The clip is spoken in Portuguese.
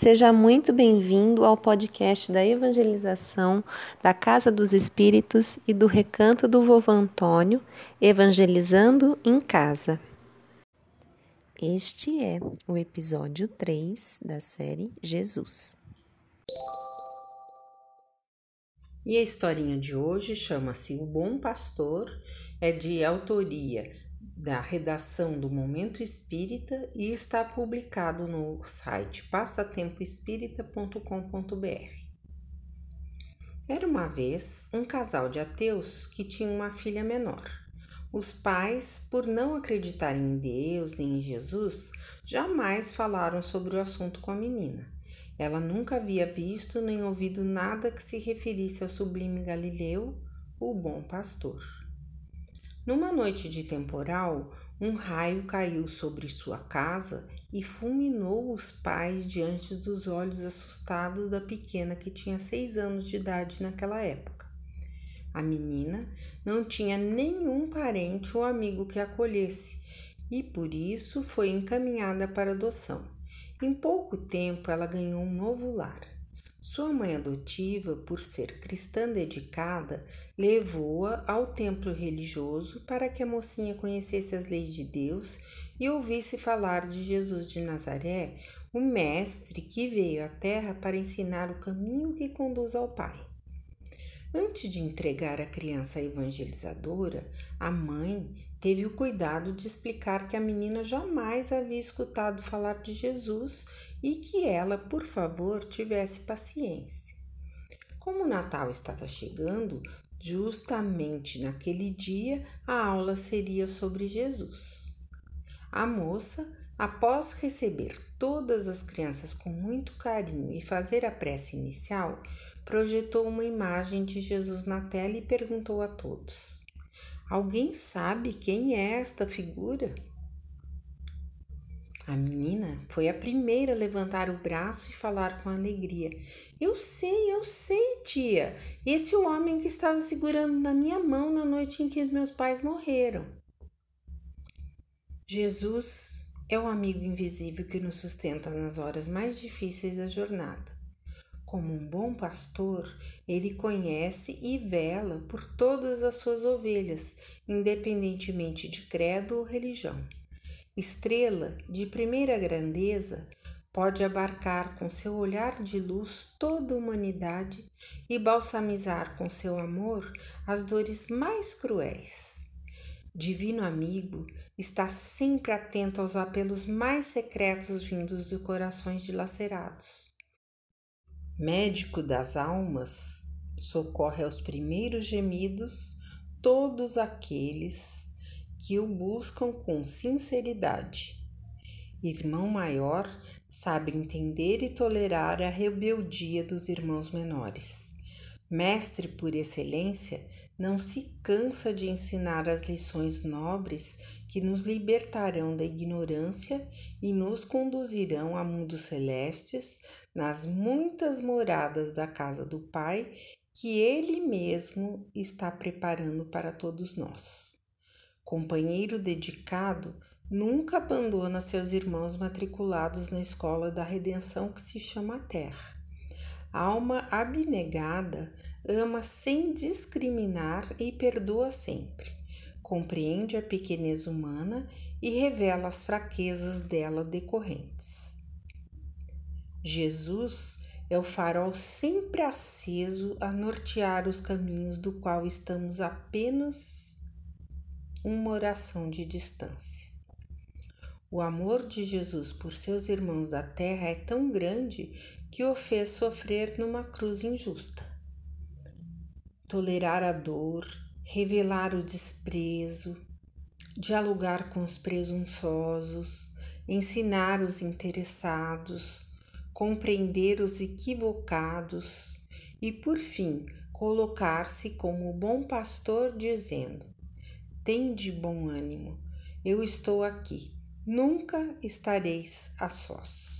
Seja muito bem-vindo ao podcast da evangelização da Casa dos Espíritos e do Recanto do Vovô Antônio, Evangelizando em Casa. Este é o episódio 3 da série Jesus. E a historinha de hoje chama-se O Bom Pastor, é de autoria da redação do Momento Espírita e está publicado no site passatempoespírita.com.br. Era uma vez um casal de ateus que tinha uma filha menor. Os pais, por não acreditarem em Deus nem em Jesus, jamais falaram sobre o assunto com a menina. Ela nunca havia visto nem ouvido nada que se referisse ao sublime Galileu, o bom pastor. Numa noite de temporal, um raio caiu sobre sua casa e fulminou os pais diante dos olhos assustados da pequena que tinha seis anos de idade naquela época. A menina não tinha nenhum parente ou amigo que a acolhesse e por isso foi encaminhada para adoção. Em pouco tempo ela ganhou um novo lar. Sua mãe adotiva, por ser cristã dedicada, levou-a ao templo religioso para que a mocinha conhecesse as leis de Deus e ouvisse falar de Jesus de Nazaré, o mestre que veio à terra para ensinar o caminho que conduz ao Pai. Antes de entregar a criança à evangelizadora, a mãe teve o cuidado de explicar que a menina jamais havia escutado falar de Jesus e que ela, por favor, tivesse paciência. Como o Natal estava chegando, justamente naquele dia a aula seria sobre Jesus. A moça, após receber todas as crianças com muito carinho e fazer a prece inicial, projetou uma imagem de Jesus na tela e perguntou a todos: Alguém sabe quem é esta figura? A menina foi a primeira a levantar o braço e falar com alegria. Eu sei, eu sei, tia. Esse é o homem que estava segurando na minha mão na noite em que os meus pais morreram. Jesus é o amigo invisível que nos sustenta nas horas mais difíceis da jornada. Como um bom pastor, ele conhece e vela por todas as suas ovelhas, independentemente de credo ou religião. Estrela de primeira grandeza, pode abarcar com seu olhar de luz toda a humanidade e balsamizar com seu amor as dores mais cruéis. Divino amigo está sempre atento aos apelos mais secretos vindos de corações dilacerados médico das almas, socorre aos primeiros gemidos todos aqueles que o buscam com sinceridade. Irmão maior sabe entender e tolerar a rebeldia dos irmãos menores. Mestre por excelência, não se cansa de ensinar as lições nobres que nos libertarão da ignorância e nos conduzirão a mundos celestes, nas muitas moradas da casa do Pai que Ele mesmo está preparando para todos nós. Companheiro dedicado, nunca abandona seus irmãos matriculados na escola da redenção que se chama Terra alma abnegada ama sem discriminar e perdoa sempre. Compreende a pequenez humana e revela as fraquezas dela decorrentes. Jesus é o farol sempre aceso a nortear os caminhos do qual estamos apenas uma oração de distância. O amor de Jesus por seus irmãos da terra é tão grande que o fez sofrer numa cruz injusta. Tolerar a dor, revelar o desprezo, dialogar com os presunçosos, ensinar os interessados, compreender os equivocados e, por fim, colocar-se como o bom pastor, dizendo: Tem de bom ânimo, eu estou aqui Nunca estareis a sós.